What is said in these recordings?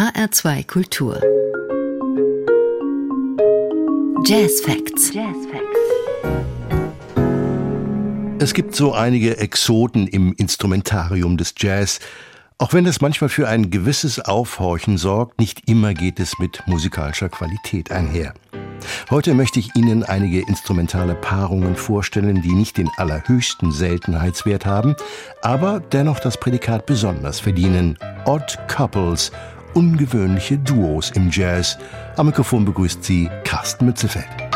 HR2 Kultur. Jazz Facts. Jazz Facts. Es gibt so einige Exoten im Instrumentarium des Jazz. Auch wenn das manchmal für ein gewisses Aufhorchen sorgt, nicht immer geht es mit musikalischer Qualität einher. Heute möchte ich Ihnen einige instrumentale Paarungen vorstellen, die nicht den allerhöchsten Seltenheitswert haben, aber dennoch das Prädikat besonders verdienen. Odd Couples, ungewöhnliche Duos im Jazz. Am Mikrofon begrüßt sie Carsten Mützelfeld.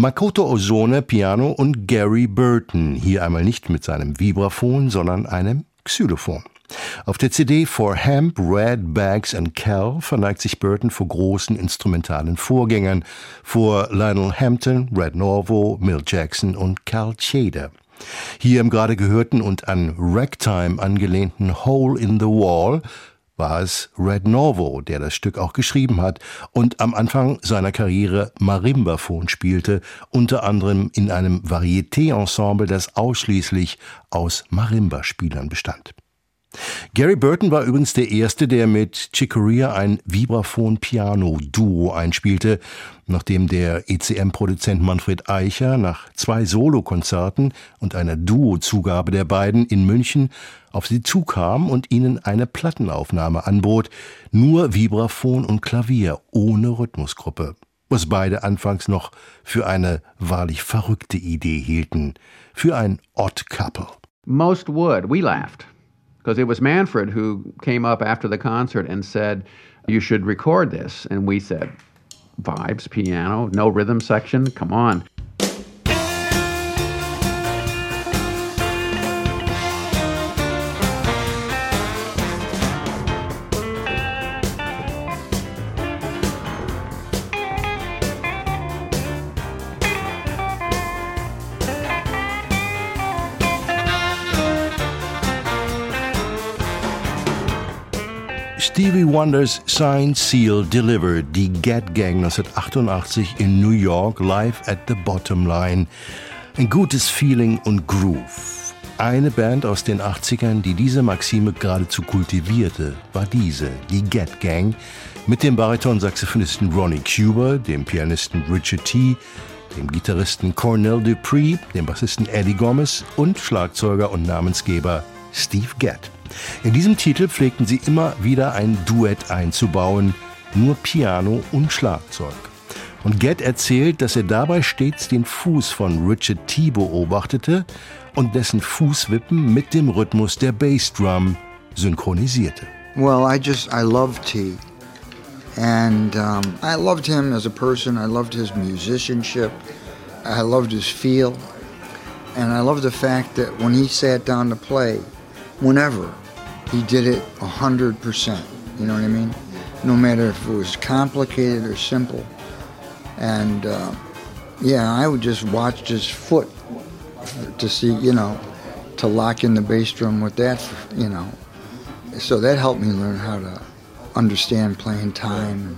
Makoto Ozone Piano und Gary Burton, hier einmal nicht mit seinem Vibraphon, sondern einem Xylophon. Auf der CD For Hemp, Red, Bags and Cal verneigt sich Burton vor großen instrumentalen Vorgängern, vor Lionel Hampton, Red Norvo, Mill Jackson und Cal Tjader. Hier im gerade gehörten und an Ragtime angelehnten Hole in the Wall war es Red Norvo, der das Stück auch geschrieben hat und am Anfang seiner Karriere Marimbaphon spielte, unter anderem in einem Varieté-Ensemble, das ausschließlich aus Marimba-Spielern bestand. Gary Burton war übrigens der Erste, der mit Chicoria ein Vibraphon-Piano-Duo einspielte, nachdem der ECM-Produzent Manfred Eicher nach zwei Solokonzerten und einer Duo-Zugabe der beiden in München auf sie zukam und ihnen eine Plattenaufnahme anbot, nur Vibraphon und Klavier ohne Rhythmusgruppe, was beide anfangs noch für eine wahrlich verrückte Idee hielten, für ein Odd Couple. Most would. We laughed. Because it was Manfred who came up after the concert and said, You should record this. And we said, Vibes, piano, no rhythm section, come on. Stevie Wonders Signed Seal Delivered, die Get Gang 1988 in New York, live at the Bottom Line. Ein gutes Feeling und Groove. Eine Band aus den 80ern, die diese Maxime geradezu kultivierte, war diese, die Get Gang, Mit dem Bariton-Saxophonisten Ronnie Cuber, dem Pianisten Richard T., dem Gitarristen Cornell Dupree, dem Bassisten Eddie Gomez und Schlagzeuger und Namensgeber Steve Gadd. In diesem Titel pflegten sie immer wieder ein Duett einzubauen, nur Piano und Schlagzeug. Und Gadd erzählt, dass er dabei stets den Fuß von Richard T beobachtete und dessen Fußwippen mit dem Rhythmus der Bassdrum synchronisierte. Well, I just I love T. And um, I loved him as a person. I loved his musicianship. I loved his feel. And I loved the fact that when he sat down to play, whenever, he did it 100%. You know what I mean? No matter if it was complicated or simple. And uh, yeah, I would just watch his foot to see, you know, to lock in the bass drum with that, you know. So that helped me learn how to understand playing time.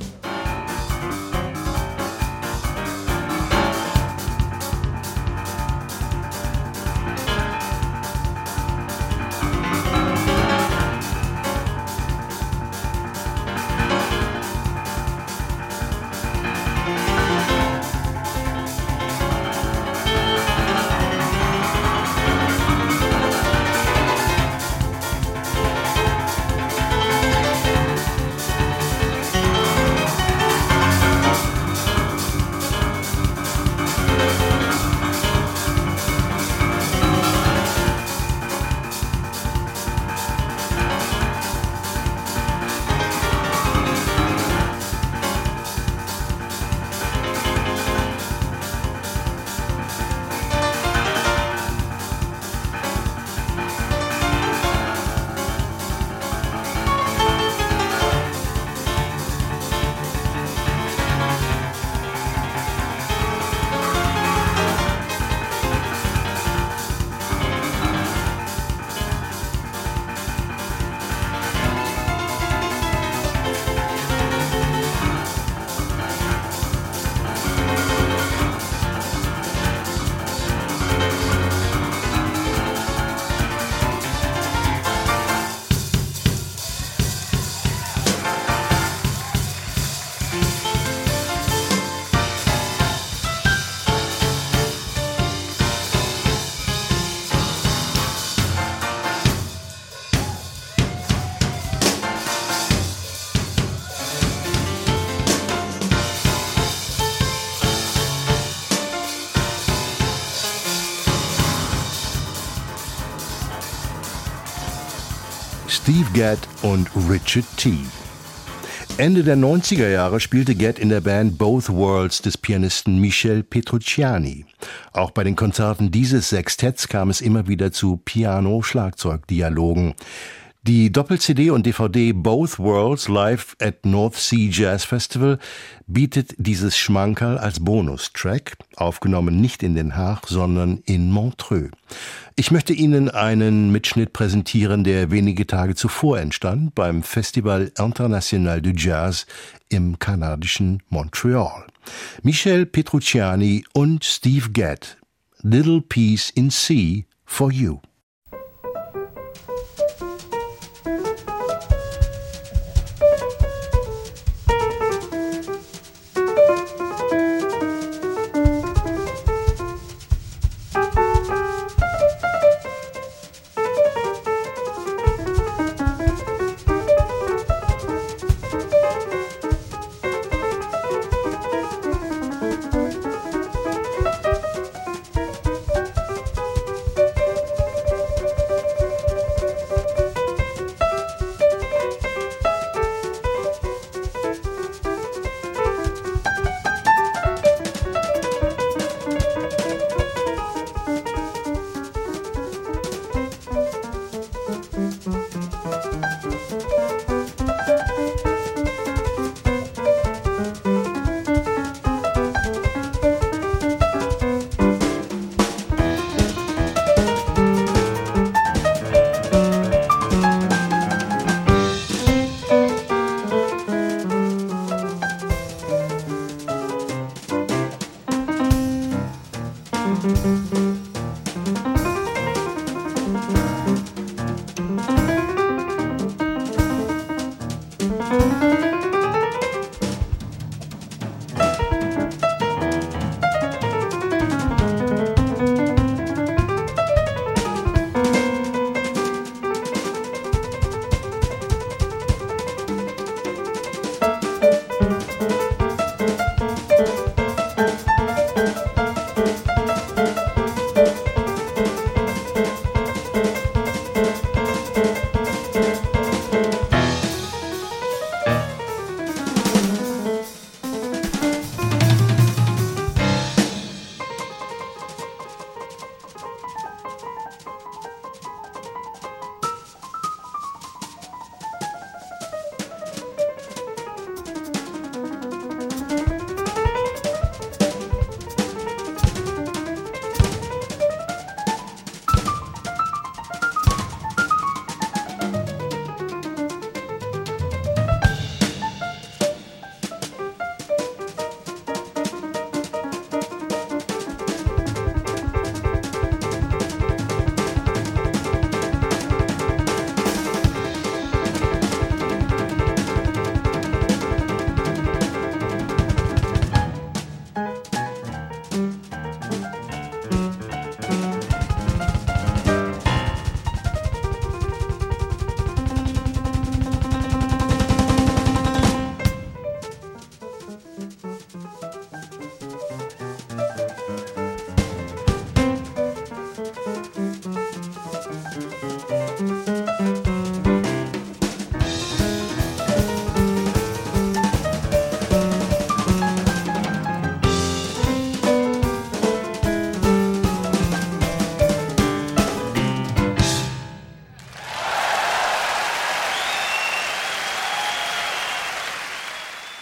Gadd und Richard T. Ende der 90er Jahre spielte Gadd in der Band Both Worlds des Pianisten Michel Petrucciani. Auch bei den Konzerten dieses Sextetts kam es immer wieder zu Piano-Schlagzeug-Dialogen. Die Doppel-CD und DVD Both Worlds Live at North Sea Jazz Festival bietet dieses Schmankerl als Bonustrack, aufgenommen nicht in Den Haag, sondern in Montreux. Ich möchte Ihnen einen Mitschnitt präsentieren, der wenige Tage zuvor entstand beim Festival International du Jazz im kanadischen Montreal. Michel Petrucciani und Steve Gadd, Little Piece in C for You.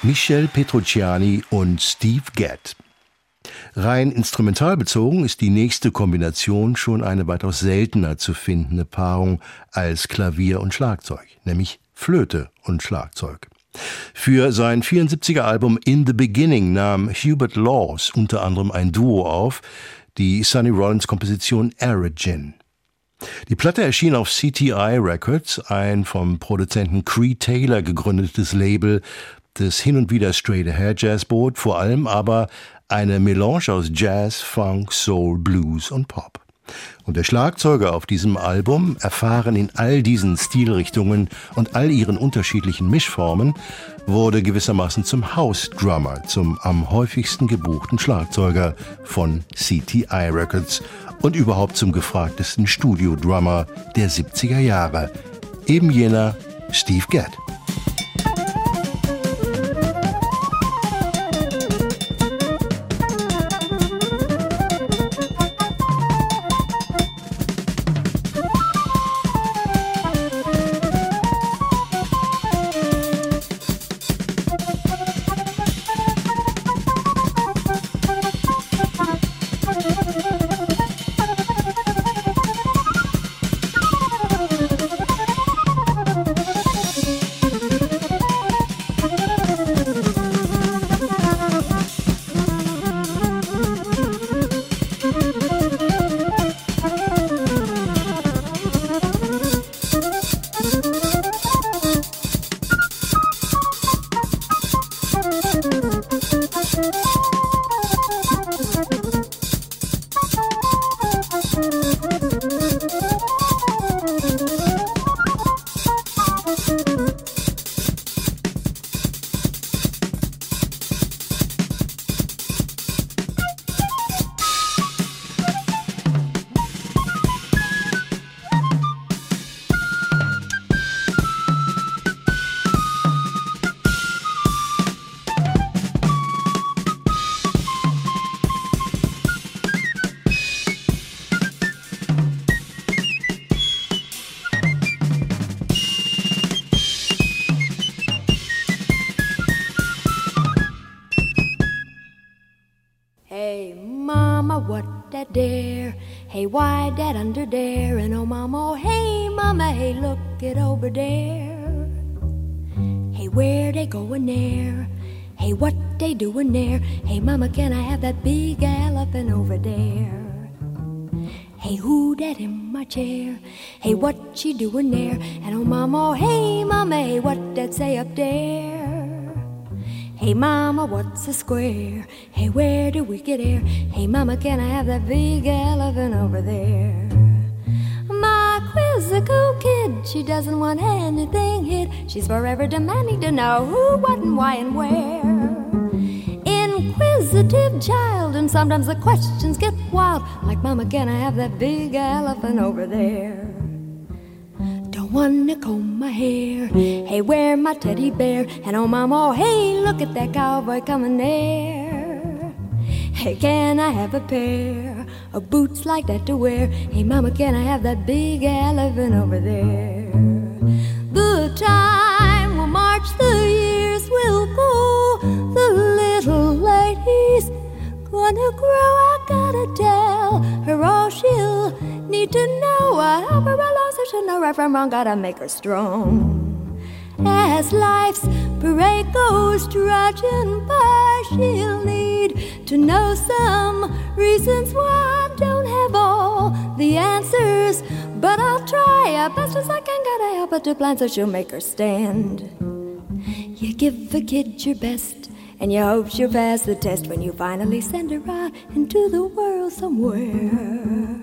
Michel Petrucciani und Steve Gadd. Rein instrumental bezogen ist die nächste Kombination schon eine weitaus seltener zu findende Paarung als Klavier und Schlagzeug, nämlich Flöte und Schlagzeug. Für sein 74er Album In the Beginning nahm Hubert Laws unter anderem ein Duo auf, die Sonny Rollins Komposition Origin. Die Platte erschien auf CTI Records, ein vom Produzenten Cree Taylor gegründetes Label, das hin und wieder straight ahead Jazz bot, vor allem aber eine Melange aus Jazz, Funk, Soul, Blues und Pop. Und der Schlagzeuger auf diesem Album, erfahren in all diesen Stilrichtungen und all ihren unterschiedlichen Mischformen, wurde gewissermaßen zum House Drummer, zum am häufigsten gebuchten Schlagzeuger von CTI Records und überhaupt zum gefragtesten Studio-Drummer der 70er Jahre, eben jener Steve Gadd. Under there? And oh, mama, oh, hey, mama, hey, look it over there. Hey, where they going there? Hey, what they doing there? Hey, mama, can I have that big elephant over there? Hey, who that in my chair? Hey, what she doing there? And oh, mama, oh, hey, mama, hey, what that say up there? Hey mama, what's a square? Hey, where do we get air? Hey mama, can I have that big elephant over there? My quizzical kid, she doesn't want anything hid. She's forever demanding to know who, what, and why, and where. Inquisitive child, and sometimes the questions get wild. Like, Mama, can I have that big elephant over there? Don't wanna comb my hair. Hey, where my teddy bear? And oh, mama, oh, hey, look at that cowboy coming there. Hey, can I have a pair of boots like that to wear? Hey, mama, can I have that big elephant over there? The time will march, the years will go. The little lady's gonna grow. I gotta tell her all she'll need to know. I help her along so she'll know right from wrong. Gotta make her strong. As life's parade goes trudging by, she'll need to know some reasons why I don't have all the answers. But I'll try as best as I can. Gotta help her to plan so she'll make her stand. You give a kid your best and you hope she'll pass the test when you finally send her out into the world somewhere.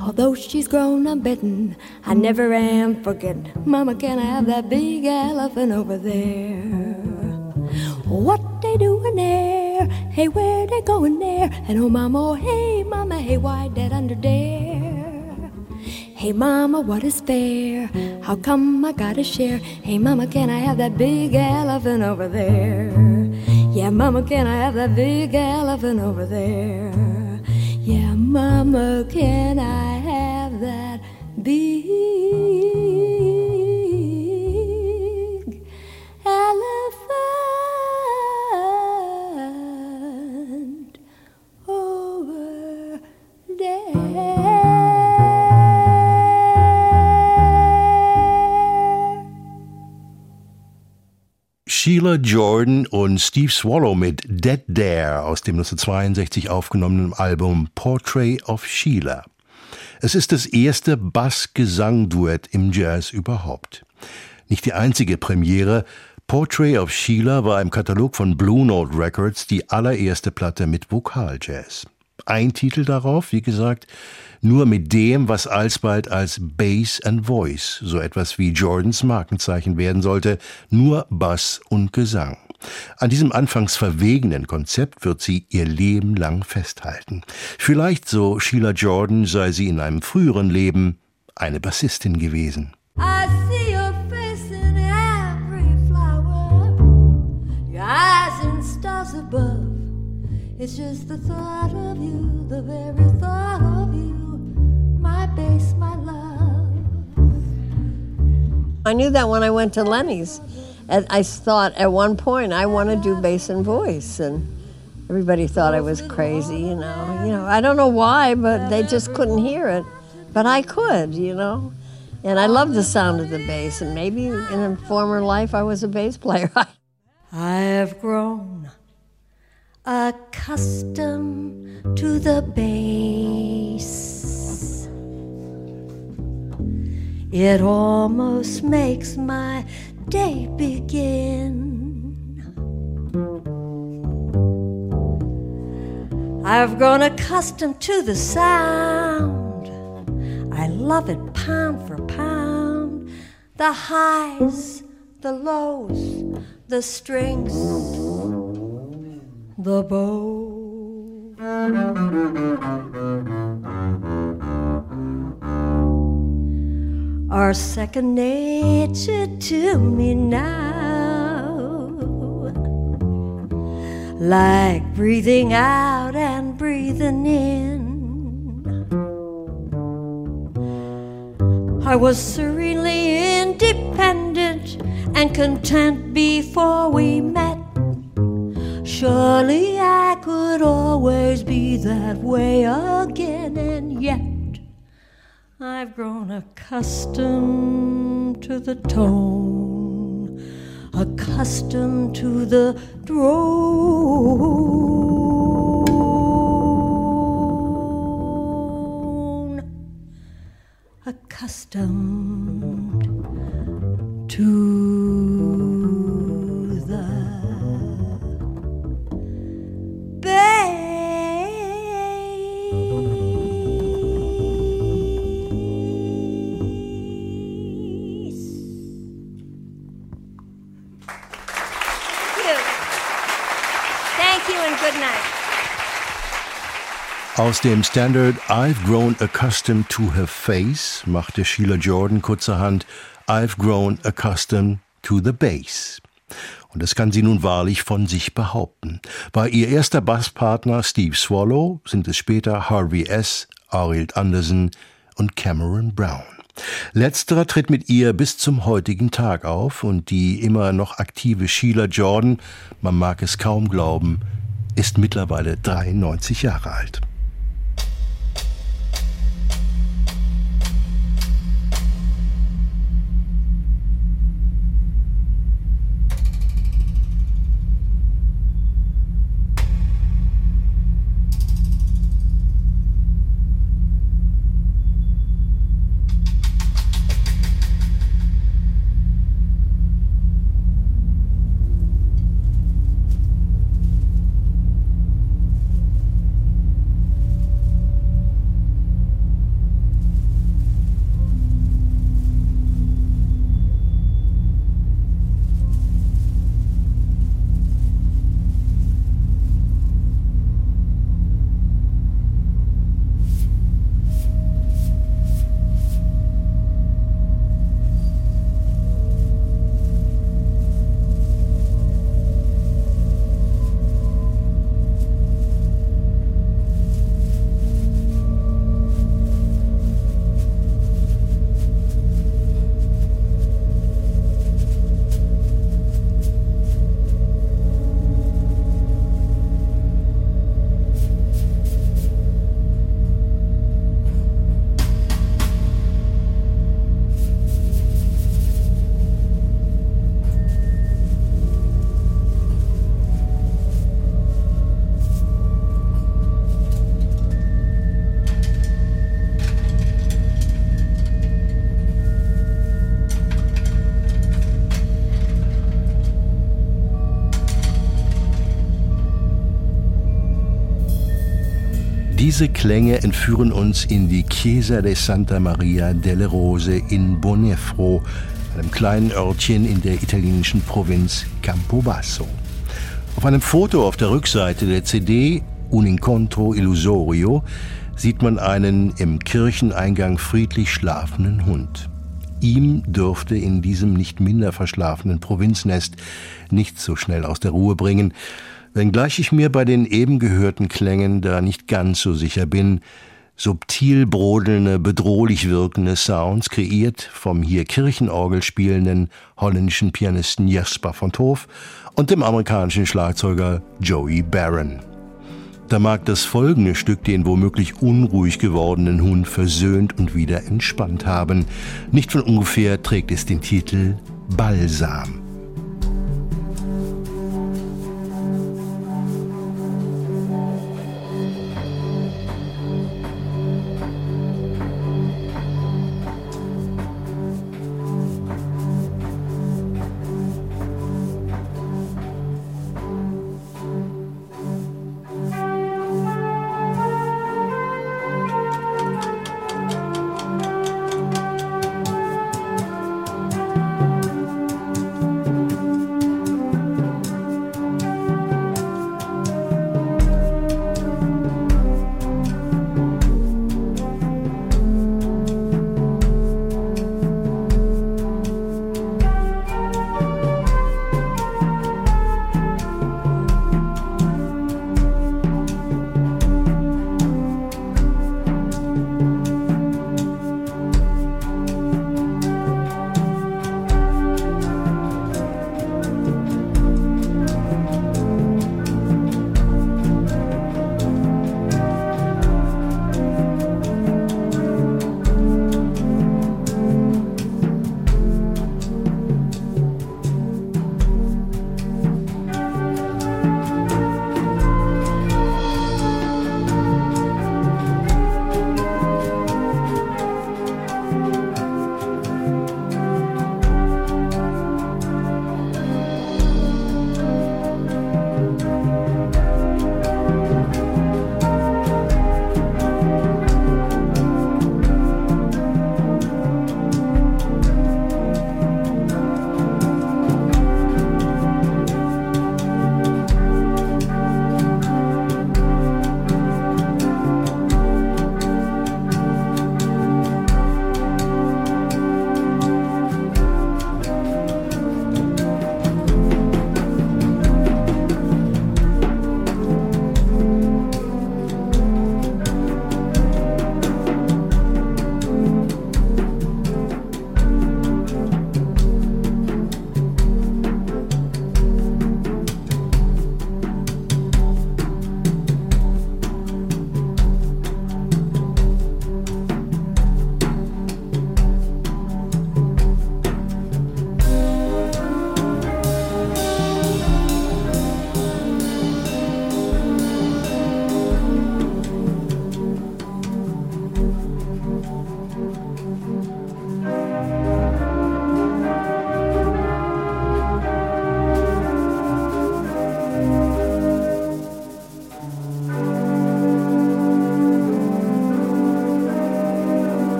Although she's grown, I'm betting I never am forgetting. Mama, can I have that big elephant over there? What they doing there? Hey, where they going there? And oh, mama, oh, hey, mama, hey, why that under there? Hey, mama, what is fair? How come I gotta share? Hey, mama, can I have that big elephant over there? Yeah, mama, can I have that big elephant over there? Yeah, mama, can I have that big Sheila Jordan und Steve Swallow mit Dead Dare aus dem 1962 aufgenommenen Album Portrait of Sheila. Es ist das erste Bass-Gesang-Duett im Jazz überhaupt. Nicht die einzige Premiere, Portrait of Sheila war im Katalog von Blue Note Records die allererste Platte mit Vokaljazz. Ein Titel darauf, wie gesagt, nur mit dem, was alsbald als Bass and Voice, so etwas wie Jordans Markenzeichen werden sollte, nur Bass und Gesang. An diesem anfangs verwegenen Konzept wird sie ihr Leben lang festhalten. Vielleicht, so Sheila Jordan, sei sie in einem früheren Leben eine Bassistin gewesen. Above. It's just the thought of you, the very thought of you, my bass, my love. I knew that when I went to Lenny's. And I thought at one point I want to do bass and voice, and everybody thought I was crazy, you know. You know, I don't know why, but they just couldn't hear it. But I could, you know. And I love the sound of the bass, and maybe in a former life I was a bass player. I have grown accustomed to the bass. It almost makes my day begin. I've grown accustomed to the sound. I love it pound for pound. The highs, the lows, the strings, the bow. Are second nature to me now. Like breathing out and breathing in. I was serenely independent and content before we met. Surely I could always be that way again, and yet I've grown accustomed to the tone, accustomed to the drone, accustomed Aus dem Standard I've Grown Accustomed to Her Face machte Sheila Jordan kurzerhand I've Grown Accustomed to the Bass. Und das kann sie nun wahrlich von sich behaupten. Bei ihr erster Basspartner Steve Swallow sind es später Harvey S., Arild Anderson und Cameron Brown. Letzterer tritt mit ihr bis zum heutigen Tag auf und die immer noch aktive Sheila Jordan, man mag es kaum glauben, ist mittlerweile 93 Jahre alt. Diese Klänge entführen uns in die Chiesa de Santa Maria delle Rose in Bonefro, einem kleinen Örtchen in der italienischen Provinz Campobasso. Auf einem Foto auf der Rückseite der CD Un Incontro Illusorio sieht man einen im Kircheneingang friedlich schlafenden Hund. Ihm dürfte in diesem nicht minder verschlafenen Provinznest nichts so schnell aus der Ruhe bringen, wenngleich ich mir bei den eben gehörten Klängen da nicht ganz so sicher bin, subtil brodelnde, bedrohlich wirkende Sounds, kreiert vom hier Kirchenorgel spielenden holländischen Pianisten Jesper von Toof und dem amerikanischen Schlagzeuger Joey Barron. Da mag das folgende Stück den womöglich unruhig gewordenen Hund versöhnt und wieder entspannt haben. Nicht von ungefähr trägt es den Titel Balsam.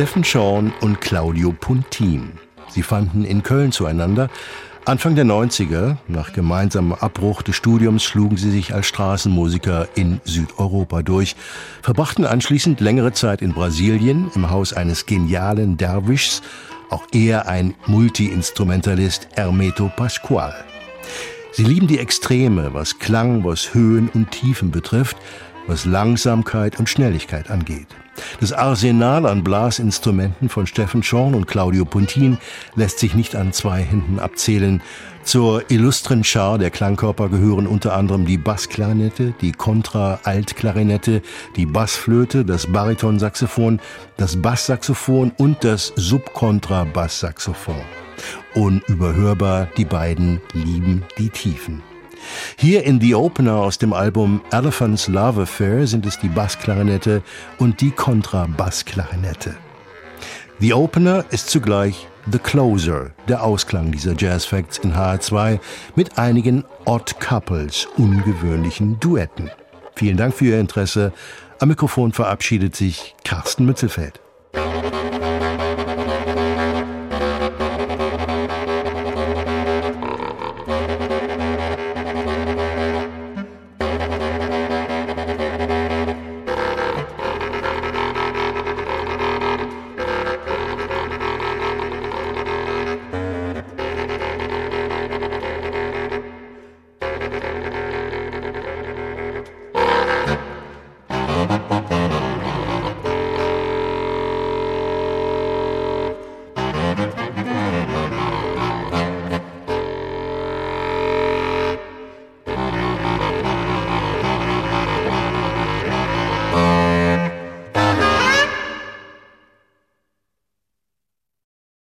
Steffen Schorn und Claudio Puntin. Sie fanden in Köln zueinander. Anfang der 90er, nach gemeinsamem Abbruch des Studiums, schlugen sie sich als Straßenmusiker in Südeuropa durch, verbrachten anschließend längere Zeit in Brasilien im Haus eines genialen Derwischs, auch er ein Multiinstrumentalist, Hermeto Pascual. Sie lieben die Extreme, was Klang, was Höhen und Tiefen betrifft, was Langsamkeit und Schnelligkeit angeht. Das Arsenal an Blasinstrumenten von Steffen Schorn und Claudio Puntin lässt sich nicht an zwei Händen abzählen. Zur illustren Schar der Klangkörper gehören unter anderem die Bassklarinette, die Kontra-Altklarinette, die Bassflöte, das Baritonsaxophon, das Basssaxophon und das Subkontrabasssaxophon. Unüberhörbar, die beiden lieben die Tiefen. Hier in The Opener aus dem Album Elephant's Love Affair sind es die Bassklarinette und die Kontrabassklarinette. The Opener ist zugleich The Closer, der Ausklang dieser Jazz Facts in HR2 mit einigen Odd Couples, ungewöhnlichen Duetten. Vielen Dank für Ihr Interesse. Am Mikrofon verabschiedet sich Carsten Mützelfeld.